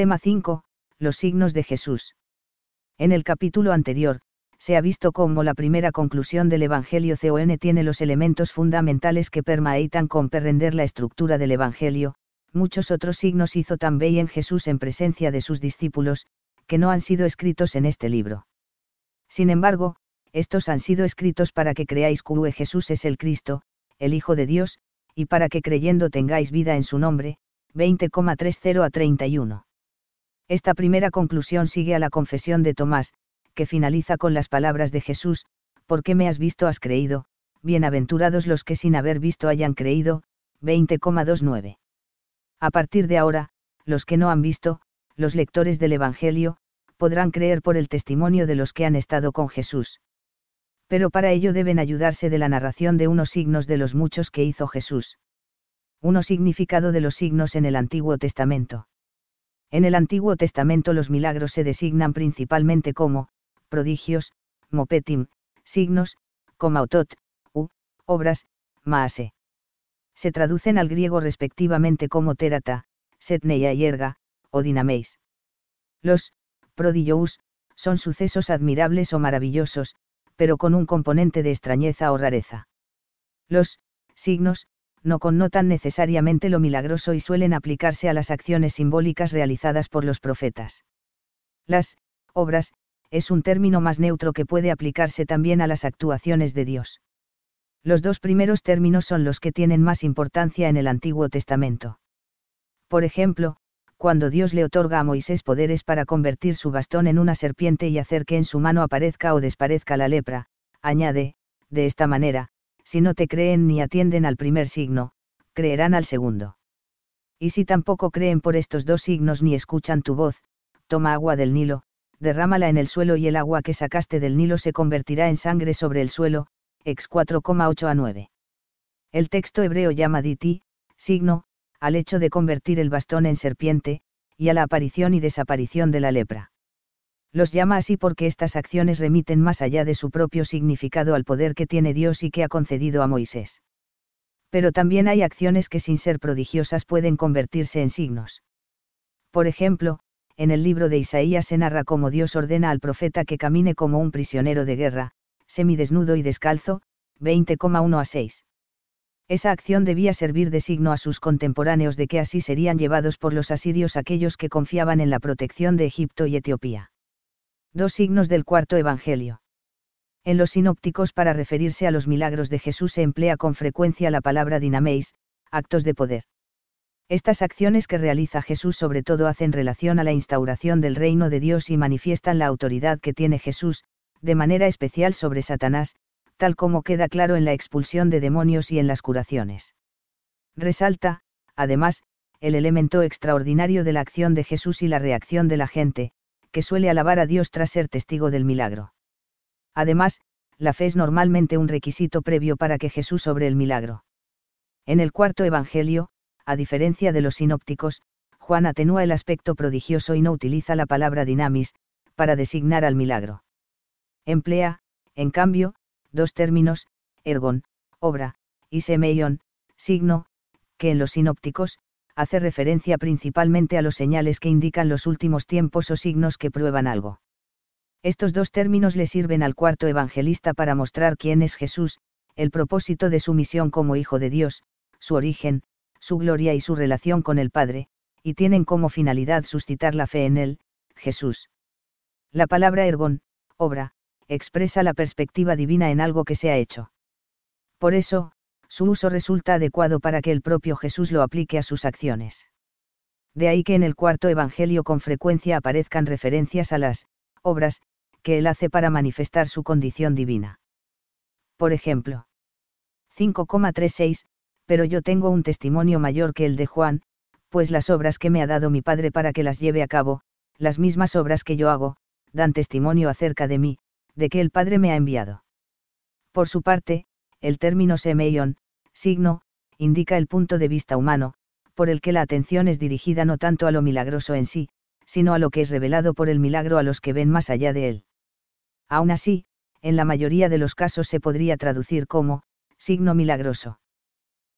Tema 5. Los signos de Jesús. En el capítulo anterior, se ha visto cómo la primera conclusión del Evangelio CON tiene los elementos fundamentales que permaitan comprender la estructura del Evangelio, muchos otros signos hizo también Jesús en presencia de sus discípulos, que no han sido escritos en este libro. Sin embargo, estos han sido escritos para que creáis que Jesús es el Cristo, el Hijo de Dios, y para que creyendo tengáis vida en su nombre, 20,30 a 31. Esta primera conclusión sigue a la confesión de Tomás, que finaliza con las palabras de Jesús, ¿por qué me has visto has creído? Bienaventurados los que sin haber visto hayan creído, 20,29. A partir de ahora, los que no han visto, los lectores del Evangelio, podrán creer por el testimonio de los que han estado con Jesús. Pero para ello deben ayudarse de la narración de unos signos de los muchos que hizo Jesús. Uno significado de los signos en el Antiguo Testamento. En el Antiguo Testamento los milagros se designan principalmente como, prodigios, mopetim, signos, comautot, u, obras, maase se traducen al griego respectivamente como terata, setneia y erga, o dinameis. Los prodigios son sucesos admirables o maravillosos, pero con un componente de extrañeza o rareza. Los signos no connotan necesariamente lo milagroso y suelen aplicarse a las acciones simbólicas realizadas por los profetas. Las obras es un término más neutro que puede aplicarse también a las actuaciones de Dios. Los dos primeros términos son los que tienen más importancia en el Antiguo Testamento. Por ejemplo, cuando Dios le otorga a Moisés poderes para convertir su bastón en una serpiente y hacer que en su mano aparezca o desparezca la lepra, añade, de esta manera, si no te creen ni atienden al primer signo, creerán al segundo. Y si tampoco creen por estos dos signos ni escuchan tu voz, toma agua del Nilo, derrámala en el suelo y el agua que sacaste del Nilo se convertirá en sangre sobre el suelo, ex 4,8 a 9. El texto hebreo llama diti, signo, al hecho de convertir el bastón en serpiente, y a la aparición y desaparición de la lepra. Los llama así porque estas acciones remiten más allá de su propio significado al poder que tiene Dios y que ha concedido a Moisés. Pero también hay acciones que sin ser prodigiosas pueden convertirse en signos. Por ejemplo, en el libro de Isaías se narra cómo Dios ordena al profeta que camine como un prisionero de guerra, semidesnudo y descalzo, 20,1 a 6. Esa acción debía servir de signo a sus contemporáneos de que así serían llevados por los asirios aquellos que confiaban en la protección de Egipto y Etiopía. Dos signos del cuarto Evangelio. En los sinópticos para referirse a los milagros de Jesús se emplea con frecuencia la palabra dinameis, actos de poder. Estas acciones que realiza Jesús sobre todo hacen relación a la instauración del reino de Dios y manifiestan la autoridad que tiene Jesús, de manera especial sobre Satanás, tal como queda claro en la expulsión de demonios y en las curaciones. Resalta, además, el elemento extraordinario de la acción de Jesús y la reacción de la gente, que suele alabar a Dios tras ser testigo del milagro. Además, la fe es normalmente un requisito previo para que Jesús sobre el milagro. En el cuarto Evangelio, a diferencia de los sinópticos, Juan atenúa el aspecto prodigioso y no utiliza la palabra dinamis, para designar al milagro. Emplea, en cambio, dos términos, ergon, obra, y semeion, signo, que en los sinópticos, hace referencia principalmente a los señales que indican los últimos tiempos o signos que prueban algo. Estos dos términos le sirven al cuarto evangelista para mostrar quién es Jesús, el propósito de su misión como Hijo de Dios, su origen, su gloria y su relación con el Padre, y tienen como finalidad suscitar la fe en él, Jesús. La palabra ergon, obra, expresa la perspectiva divina en algo que se ha hecho. Por eso, su uso resulta adecuado para que el propio Jesús lo aplique a sus acciones. De ahí que en el cuarto Evangelio con frecuencia aparezcan referencias a las obras que él hace para manifestar su condición divina. Por ejemplo, 5,36, pero yo tengo un testimonio mayor que el de Juan, pues las obras que me ha dado mi Padre para que las lleve a cabo, las mismas obras que yo hago, dan testimonio acerca de mí, de que el Padre me ha enviado. Por su parte, el término semeion, signo, indica el punto de vista humano, por el que la atención es dirigida no tanto a lo milagroso en sí, sino a lo que es revelado por el milagro a los que ven más allá de él. Aún así, en la mayoría de los casos se podría traducir como, signo milagroso.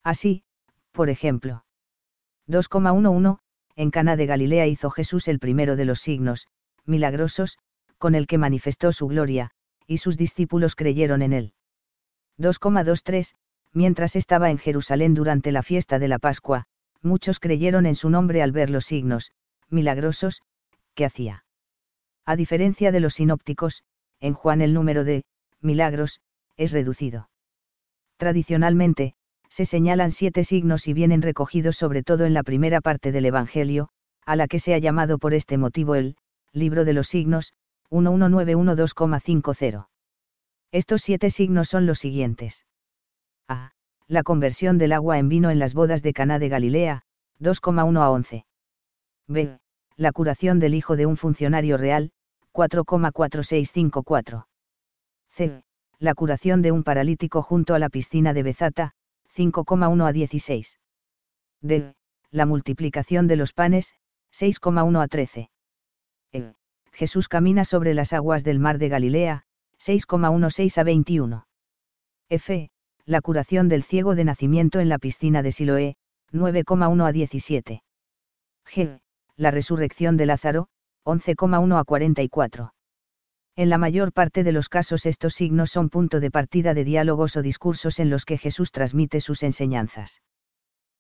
Así, por ejemplo. 2,11, en Cana de Galilea hizo Jesús el primero de los signos, milagrosos, con el que manifestó su gloria, y sus discípulos creyeron en él. 2,23 Mientras estaba en Jerusalén durante la fiesta de la Pascua, muchos creyeron en su nombre al ver los signos, milagrosos, que hacía. A diferencia de los sinópticos, en Juan el número de milagros es reducido. Tradicionalmente, se señalan siete signos y vienen recogidos sobre todo en la primera parte del Evangelio, a la que se ha llamado por este motivo el libro de los signos, 1191.2,50. Estos siete signos son los siguientes. A. La conversión del agua en vino en las bodas de Caná de Galilea, 2,1 a 11. B. La curación del hijo de un funcionario real, 4,4654. C. La curación de un paralítico junto a la piscina de Bezata, 5,1 a 16. D. La multiplicación de los panes, 6,1 a 13. E. Jesús camina sobre las aguas del mar de Galilea, 6,16 a 21. F. La curación del ciego de nacimiento en la piscina de Siloé, 9,1 a 17. G. La resurrección de Lázaro, 11,1 a 44. En la mayor parte de los casos estos signos son punto de partida de diálogos o discursos en los que Jesús transmite sus enseñanzas.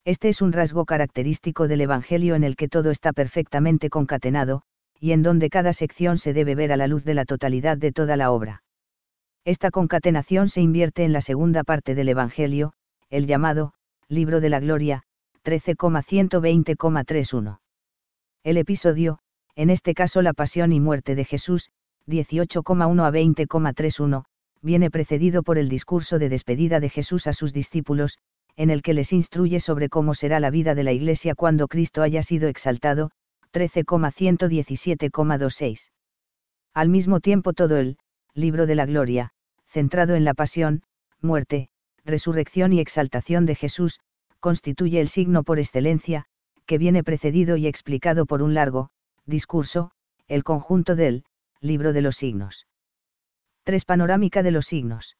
Este es un rasgo característico del Evangelio en el que todo está perfectamente concatenado, y en donde cada sección se debe ver a la luz de la totalidad de toda la obra. Esta concatenación se invierte en la segunda parte del Evangelio, el llamado, Libro de la Gloria, 13,120,31. El episodio, en este caso la pasión y muerte de Jesús, 18,1 a 20,31, viene precedido por el discurso de despedida de Jesús a sus discípulos, en el que les instruye sobre cómo será la vida de la Iglesia cuando Cristo haya sido exaltado, 13,117,26. Al mismo tiempo todo el, libro de la gloria, centrado en la pasión, muerte, resurrección y exaltación de Jesús, constituye el signo por excelencia, que viene precedido y explicado por un largo, discurso, el conjunto del, libro de los signos. 3. Panorámica de los signos.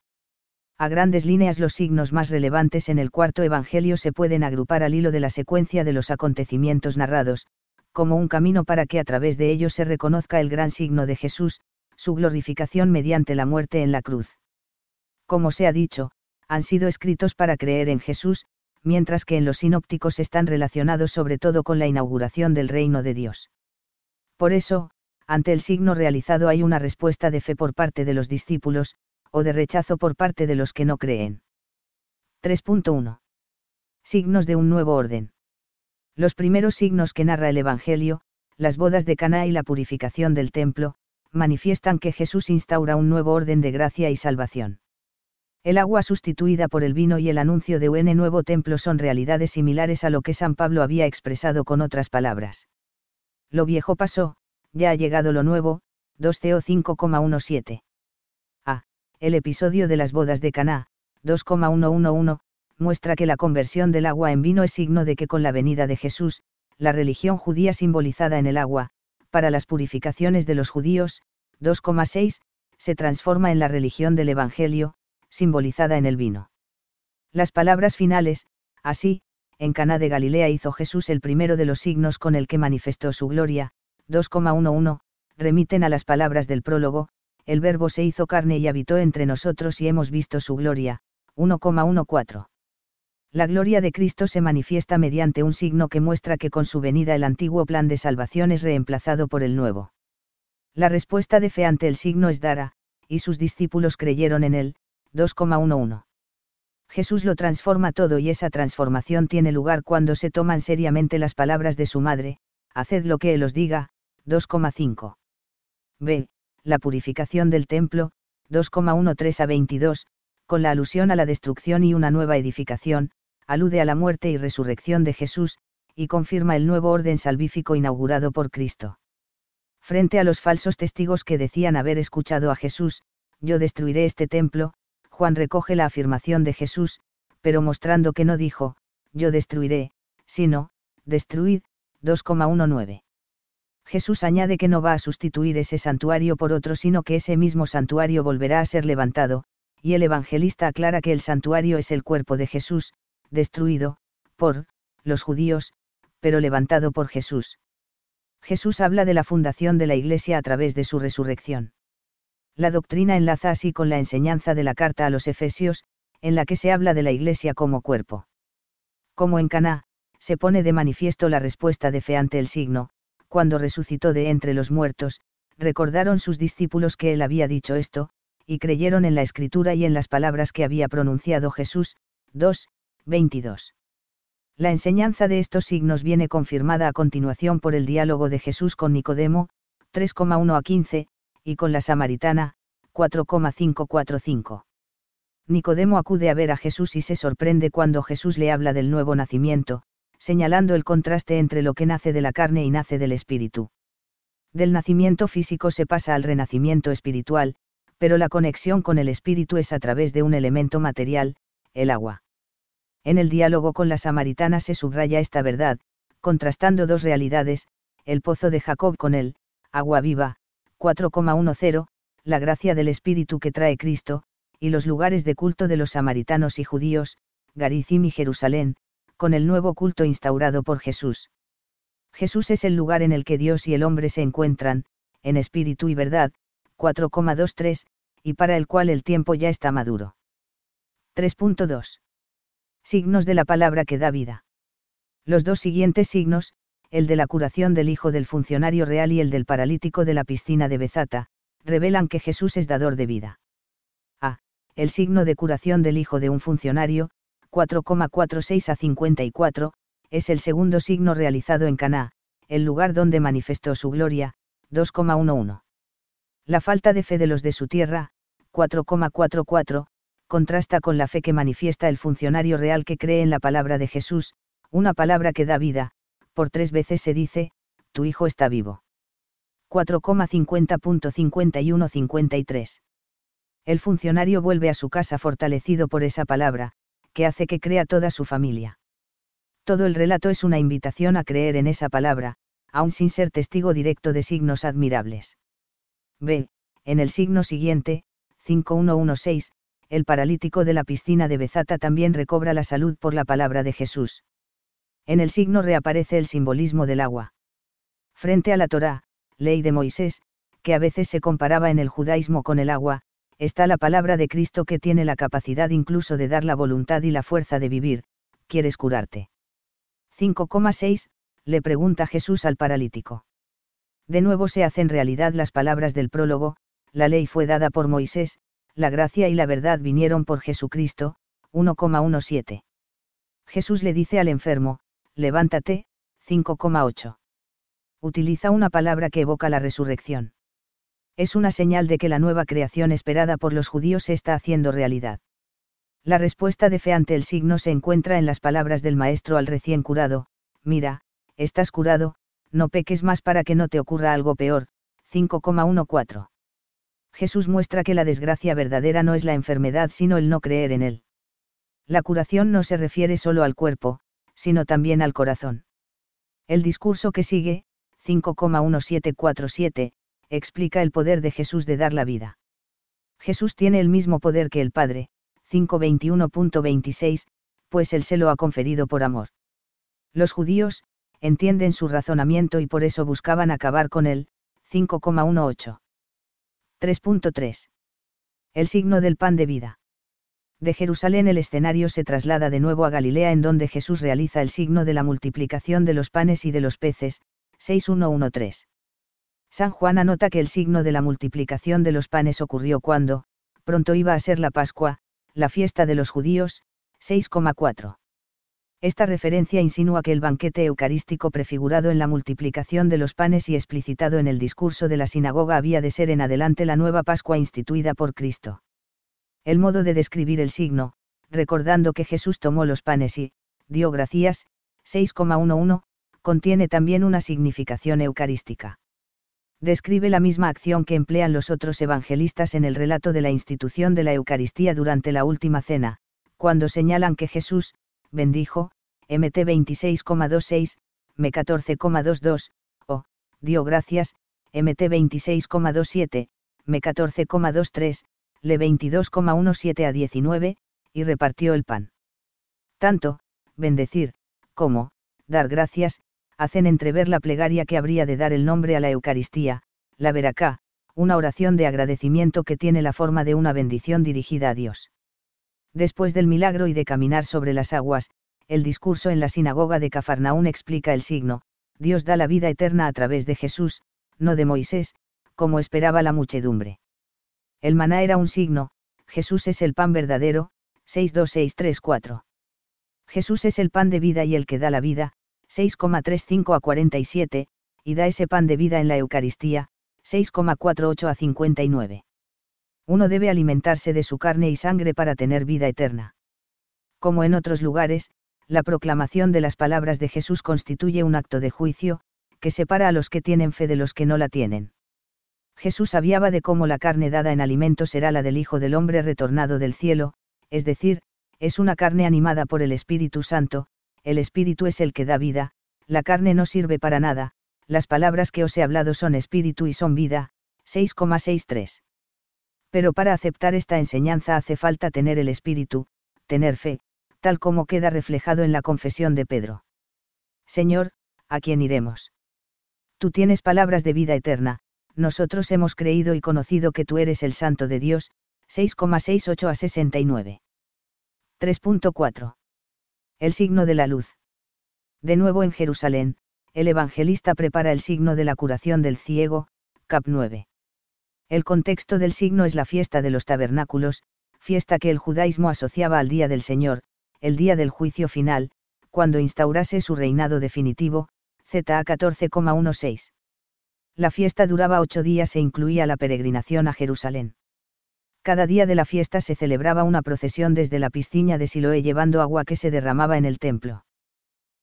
A grandes líneas los signos más relevantes en el cuarto Evangelio se pueden agrupar al hilo de la secuencia de los acontecimientos narrados, como un camino para que a través de ellos se reconozca el gran signo de Jesús, su glorificación mediante la muerte en la cruz. Como se ha dicho, han sido escritos para creer en Jesús, mientras que en los sinópticos están relacionados sobre todo con la inauguración del reino de Dios. Por eso, ante el signo realizado hay una respuesta de fe por parte de los discípulos, o de rechazo por parte de los que no creen. 3.1. Signos de un nuevo orden. Los primeros signos que narra el Evangelio, las bodas de Caná y la purificación del templo, manifiestan que Jesús instaura un nuevo orden de gracia y salvación. El agua sustituida por el vino y el anuncio de un nuevo templo son realidades similares a lo que San Pablo había expresado con otras palabras. Lo viejo pasó, ya ha llegado lo nuevo, 2 CO 5,17. A. El episodio de las bodas de Caná, 2,111, muestra que la conversión del agua en vino es signo de que con la venida de Jesús, la religión judía simbolizada en el agua, para las purificaciones de los judíos, 2,6, se transforma en la religión del Evangelio, simbolizada en el vino. Las palabras finales, así, en Caná de Galilea hizo Jesús el primero de los signos con el que manifestó su gloria, 2,11, remiten a las palabras del prólogo, el verbo se hizo carne y habitó entre nosotros y hemos visto su gloria, 1,14. La gloria de Cristo se manifiesta mediante un signo que muestra que con su venida el antiguo plan de salvación es reemplazado por el nuevo. La respuesta de fe ante el signo es dara, y sus discípulos creyeron en él, 2,11. Jesús lo transforma todo y esa transformación tiene lugar cuando se toman seriamente las palabras de su madre, haced lo que él os diga, 2,5. B. La purificación del templo, 2,13 a 22, con la alusión a la destrucción y una nueva edificación, alude a la muerte y resurrección de Jesús, y confirma el nuevo orden salvífico inaugurado por Cristo. Frente a los falsos testigos que decían haber escuchado a Jesús, yo destruiré este templo, Juan recoge la afirmación de Jesús, pero mostrando que no dijo, yo destruiré, sino, destruid, 2,19. Jesús añade que no va a sustituir ese santuario por otro, sino que ese mismo santuario volverá a ser levantado, y el evangelista aclara que el santuario es el cuerpo de Jesús, destruido, por, los judíos, pero levantado por Jesús. Jesús habla de la fundación de la Iglesia a través de su resurrección. La doctrina enlaza así con la enseñanza de la carta a los Efesios, en la que se habla de la Iglesia como cuerpo. Como en Caná, se pone de manifiesto la respuesta de fe ante el signo, cuando resucitó de entre los muertos, recordaron sus discípulos que él había dicho esto, y creyeron en la escritura y en las palabras que había pronunciado Jesús. 2, 22. La enseñanza de estos signos viene confirmada a continuación por el diálogo de Jesús con Nicodemo, 3,1 a 15, y con la samaritana, 4,545. Nicodemo acude a ver a Jesús y se sorprende cuando Jesús le habla del nuevo nacimiento, señalando el contraste entre lo que nace de la carne y nace del espíritu. Del nacimiento físico se pasa al renacimiento espiritual, pero la conexión con el espíritu es a través de un elemento material, el agua. En el diálogo con la samaritana se subraya esta verdad, contrastando dos realidades, el pozo de Jacob con el, agua viva, 4,10, la gracia del Espíritu que trae Cristo, y los lugares de culto de los samaritanos y judíos, Garizim y Jerusalén, con el nuevo culto instaurado por Jesús. Jesús es el lugar en el que Dios y el hombre se encuentran, en espíritu y verdad, 4,23, y para el cual el tiempo ya está maduro. 3.2. Signos de la palabra que da vida. Los dos siguientes signos, el de la curación del hijo del funcionario real y el del paralítico de la piscina de Bezata, revelan que Jesús es dador de vida. A. El signo de curación del hijo de un funcionario, 4,46 a 54, es el segundo signo realizado en Caná, el lugar donde manifestó su gloria, 2,11. La falta de fe de los de su tierra, 4,44, contrasta con la fe que manifiesta el funcionario real que cree en la palabra de Jesús, una palabra que da vida, por tres veces se dice, tu hijo está vivo. 4,50.51-53. El funcionario vuelve a su casa fortalecido por esa palabra, que hace que crea toda su familia. Todo el relato es una invitación a creer en esa palabra, aun sin ser testigo directo de signos admirables. B. En el signo siguiente, 5116, el paralítico de la piscina de Bezata también recobra la salud por la palabra de Jesús. En el signo reaparece el simbolismo del agua. Frente a la Torá, ley de Moisés, que a veces se comparaba en el judaísmo con el agua, está la palabra de Cristo que tiene la capacidad incluso de dar la voluntad y la fuerza de vivir, ¿quieres curarte? 5,6, le pregunta Jesús al paralítico. De nuevo se hacen realidad las palabras del prólogo, la ley fue dada por Moisés, la gracia y la verdad vinieron por Jesucristo, 1,17. Jesús le dice al enfermo, levántate, 5,8. Utiliza una palabra que evoca la resurrección. Es una señal de que la nueva creación esperada por los judíos se está haciendo realidad. La respuesta de fe ante el signo se encuentra en las palabras del maestro al recién curado, mira, estás curado, no peques más para que no te ocurra algo peor, 5,14. Jesús muestra que la desgracia verdadera no es la enfermedad sino el no creer en él. La curación no se refiere solo al cuerpo, sino también al corazón. El discurso que sigue, 5,1747, explica el poder de Jesús de dar la vida. Jesús tiene el mismo poder que el Padre, 521.26, pues él se lo ha conferido por amor. Los judíos, entienden su razonamiento y por eso buscaban acabar con él, 5,18. 3.3. El signo del pan de vida. De Jerusalén el escenario se traslada de nuevo a Galilea en donde Jesús realiza el signo de la multiplicación de los panes y de los peces, 6.1.1.3. San Juan anota que el signo de la multiplicación de los panes ocurrió cuando, pronto iba a ser la Pascua, la fiesta de los judíos, 6,4. Esta referencia insinúa que el banquete eucarístico prefigurado en la multiplicación de los panes y explicitado en el discurso de la sinagoga había de ser en adelante la nueva Pascua instituida por Cristo. El modo de describir el signo, recordando que Jesús tomó los panes y, dio gracias, 6,11, contiene también una significación eucarística. Describe la misma acción que emplean los otros evangelistas en el relato de la institución de la Eucaristía durante la última cena, cuando señalan que Jesús, bendijo, MT 26,26, M 14,22, o, dio gracias, MT 26,27, M 14,23, Le 22,17 a 19, y repartió el pan. Tanto, bendecir, como, dar gracias, hacen entrever la plegaria que habría de dar el nombre a la Eucaristía, la veracá, una oración de agradecimiento que tiene la forma de una bendición dirigida a Dios. Después del milagro y de caminar sobre las aguas, el discurso en la sinagoga de Cafarnaún explica el signo, Dios da la vida eterna a través de Jesús, no de Moisés, como esperaba la muchedumbre. El maná era un signo, Jesús es el pan verdadero, 62634. Jesús es el pan de vida y el que da la vida, 6,35 a 47, y da ese pan de vida en la Eucaristía, 6,48 a 59. Uno debe alimentarse de su carne y sangre para tener vida eterna. Como en otros lugares, la proclamación de las palabras de Jesús constituye un acto de juicio, que separa a los que tienen fe de los que no la tienen. Jesús hablaba de cómo la carne dada en alimento será la del Hijo del Hombre retornado del cielo, es decir, es una carne animada por el Espíritu Santo, el Espíritu es el que da vida, la carne no sirve para nada, las palabras que os he hablado son espíritu y son vida, 6,63. Pero para aceptar esta enseñanza hace falta tener el espíritu, tener fe, tal como queda reflejado en la confesión de Pedro. Señor, ¿a quién iremos? Tú tienes palabras de vida eterna, nosotros hemos creído y conocido que tú eres el Santo de Dios, 6,68 a 69. 3.4. El signo de la luz. De nuevo en Jerusalén, el evangelista prepara el signo de la curación del ciego, cap 9. El contexto del signo es la fiesta de los tabernáculos, fiesta que el judaísmo asociaba al día del Señor, el día del juicio final, cuando instaurase su reinado definitivo, ZA 14,16. La fiesta duraba ocho días e incluía la peregrinación a Jerusalén. Cada día de la fiesta se celebraba una procesión desde la piscina de Siloé llevando agua que se derramaba en el templo.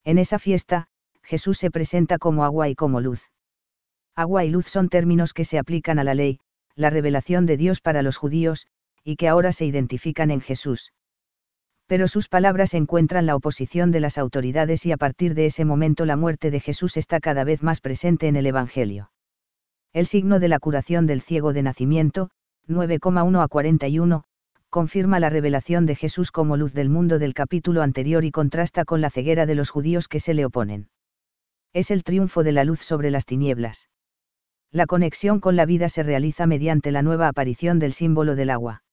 En esa fiesta, Jesús se presenta como agua y como luz. Agua y luz son términos que se aplican a la ley, la revelación de Dios para los judíos, y que ahora se identifican en Jesús. Pero sus palabras encuentran la oposición de las autoridades y a partir de ese momento la muerte de Jesús está cada vez más presente en el Evangelio. El signo de la curación del ciego de nacimiento, 9,1 a 41, confirma la revelación de Jesús como luz del mundo del capítulo anterior y contrasta con la ceguera de los judíos que se le oponen es el triunfo de la luz sobre las tinieblas. La conexión con la vida se realiza mediante la nueva aparición del símbolo del agua.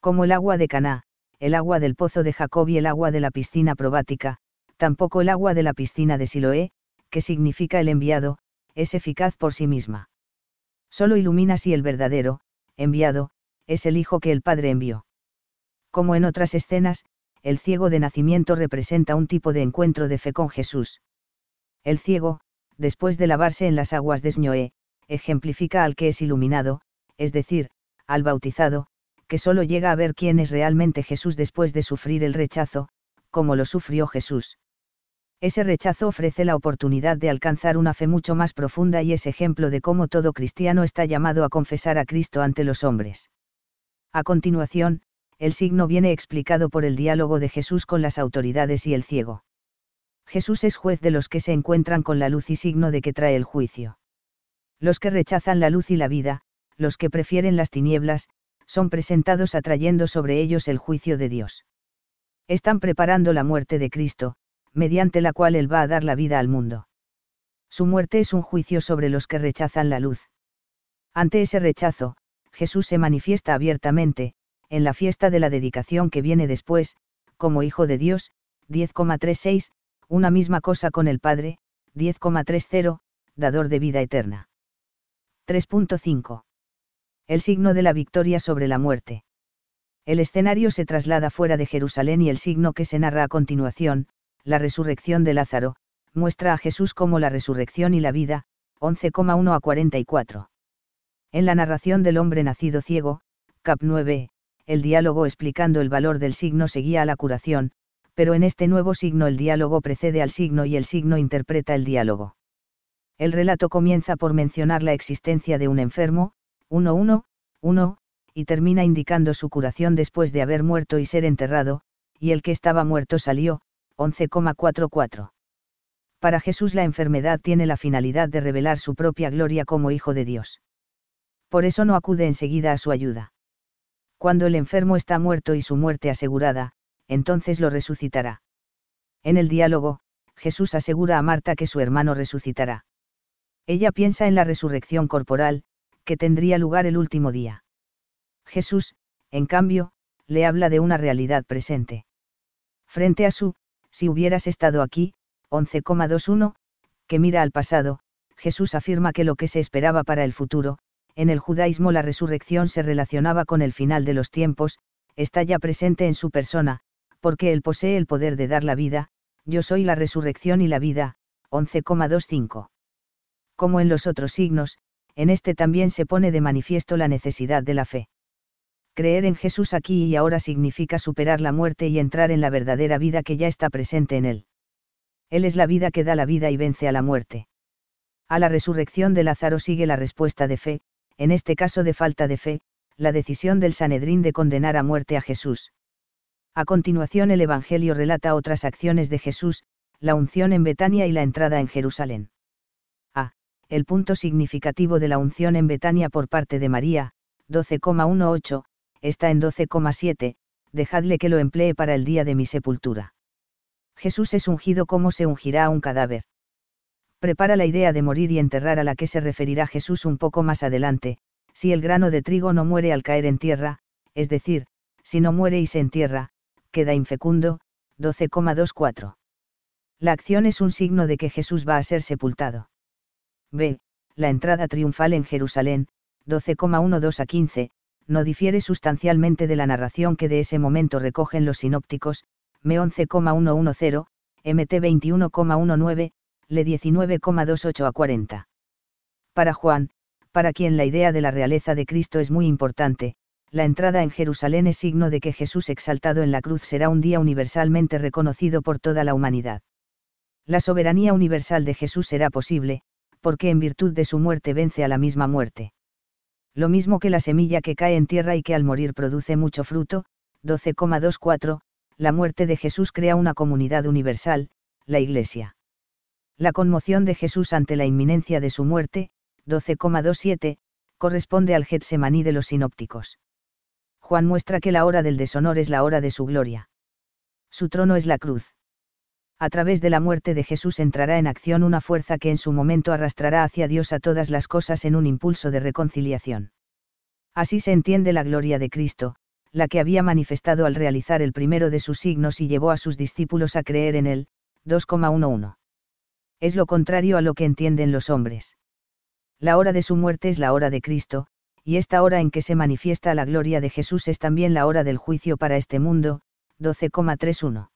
Como el agua de Caná, el agua del pozo de Jacob y el agua de la piscina probática, tampoco el agua de la piscina de Siloé, que significa el enviado, es eficaz por sí misma. Solo ilumina si el verdadero, enviado, es el Hijo que el Padre envió. Como en otras escenas, el ciego de nacimiento representa un tipo de encuentro de fe con Jesús. El ciego, después de lavarse en las aguas de Snoé, ejemplifica al que es iluminado, es decir, al bautizado, que solo llega a ver quién es realmente Jesús después de sufrir el rechazo, como lo sufrió Jesús. Ese rechazo ofrece la oportunidad de alcanzar una fe mucho más profunda y es ejemplo de cómo todo cristiano está llamado a confesar a Cristo ante los hombres. A continuación, el signo viene explicado por el diálogo de Jesús con las autoridades y el ciego. Jesús es juez de los que se encuentran con la luz y signo de que trae el juicio. Los que rechazan la luz y la vida, los que prefieren las tinieblas, son presentados atrayendo sobre ellos el juicio de Dios. Están preparando la muerte de Cristo, mediante la cual Él va a dar la vida al mundo. Su muerte es un juicio sobre los que rechazan la luz. Ante ese rechazo, Jesús se manifiesta abiertamente, en la fiesta de la dedicación que viene después, como Hijo de Dios, 10,36, una misma cosa con el Padre, 10,30, dador de vida eterna. 3.5. El signo de la victoria sobre la muerte. El escenario se traslada fuera de Jerusalén y el signo que se narra a continuación, la resurrección de Lázaro, muestra a Jesús como la resurrección y la vida, 11,1 a 44. En la narración del hombre nacido ciego, cap 9, el diálogo explicando el valor del signo seguía a la curación, pero en este nuevo signo el diálogo precede al signo y el signo interpreta el diálogo. El relato comienza por mencionar la existencia de un enfermo, 1-1, 1, y termina indicando su curación después de haber muerto y ser enterrado, y el que estaba muerto salió, 11,44. Para Jesús la enfermedad tiene la finalidad de revelar su propia gloria como Hijo de Dios. Por eso no acude enseguida a su ayuda. Cuando el enfermo está muerto y su muerte asegurada, entonces lo resucitará. En el diálogo, Jesús asegura a Marta que su hermano resucitará. Ella piensa en la resurrección corporal, que tendría lugar el último día. Jesús, en cambio, le habla de una realidad presente. Frente a su, si hubieras estado aquí, 11,21, que mira al pasado, Jesús afirma que lo que se esperaba para el futuro, en el judaísmo la resurrección se relacionaba con el final de los tiempos, está ya presente en su persona, porque él posee el poder de dar la vida, yo soy la resurrección y la vida, 11,25. Como en los otros signos, en este también se pone de manifiesto la necesidad de la fe. Creer en Jesús aquí y ahora significa superar la muerte y entrar en la verdadera vida que ya está presente en él. Él es la vida que da la vida y vence a la muerte. A la resurrección de Lázaro sigue la respuesta de fe, en este caso de falta de fe, la decisión del Sanedrín de condenar a muerte a Jesús. A continuación el Evangelio relata otras acciones de Jesús, la unción en Betania y la entrada en Jerusalén. El punto significativo de la unción en Betania por parte de María, 12,18, está en 12,7, dejadle que lo emplee para el día de mi sepultura. Jesús es ungido como se ungirá a un cadáver prepara la idea de morir y enterrar a la que se referirá Jesús un poco más adelante, si el grano de trigo no muere al caer en tierra, es decir, si no muere y se entierra, queda infecundo, 12,24. La acción es un signo de que Jesús va a ser sepultado. B. La entrada triunfal en Jerusalén, 12,12 a 15, no difiere sustancialmente de la narración que de ese momento recogen los sinópticos, M 11,110, MT 21,19, le 19,28 a 40. Para Juan, para quien la idea de la realeza de Cristo es muy importante, la entrada en Jerusalén es signo de que Jesús exaltado en la cruz será un día universalmente reconocido por toda la humanidad. La soberanía universal de Jesús será posible, porque en virtud de su muerte vence a la misma muerte. Lo mismo que la semilla que cae en tierra y que al morir produce mucho fruto, 12,24, la muerte de Jesús crea una comunidad universal, la Iglesia. La conmoción de Jesús ante la inminencia de su muerte, 12,27, corresponde al Getsemaní de los sinópticos. Juan muestra que la hora del deshonor es la hora de su gloria. Su trono es la cruz. A través de la muerte de Jesús entrará en acción una fuerza que en su momento arrastrará hacia Dios a todas las cosas en un impulso de reconciliación. Así se entiende la gloria de Cristo, la que había manifestado al realizar el primero de sus signos y llevó a sus discípulos a creer en él, 2,11 es lo contrario a lo que entienden los hombres. La hora de su muerte es la hora de Cristo, y esta hora en que se manifiesta la gloria de Jesús es también la hora del juicio para este mundo, 12,31.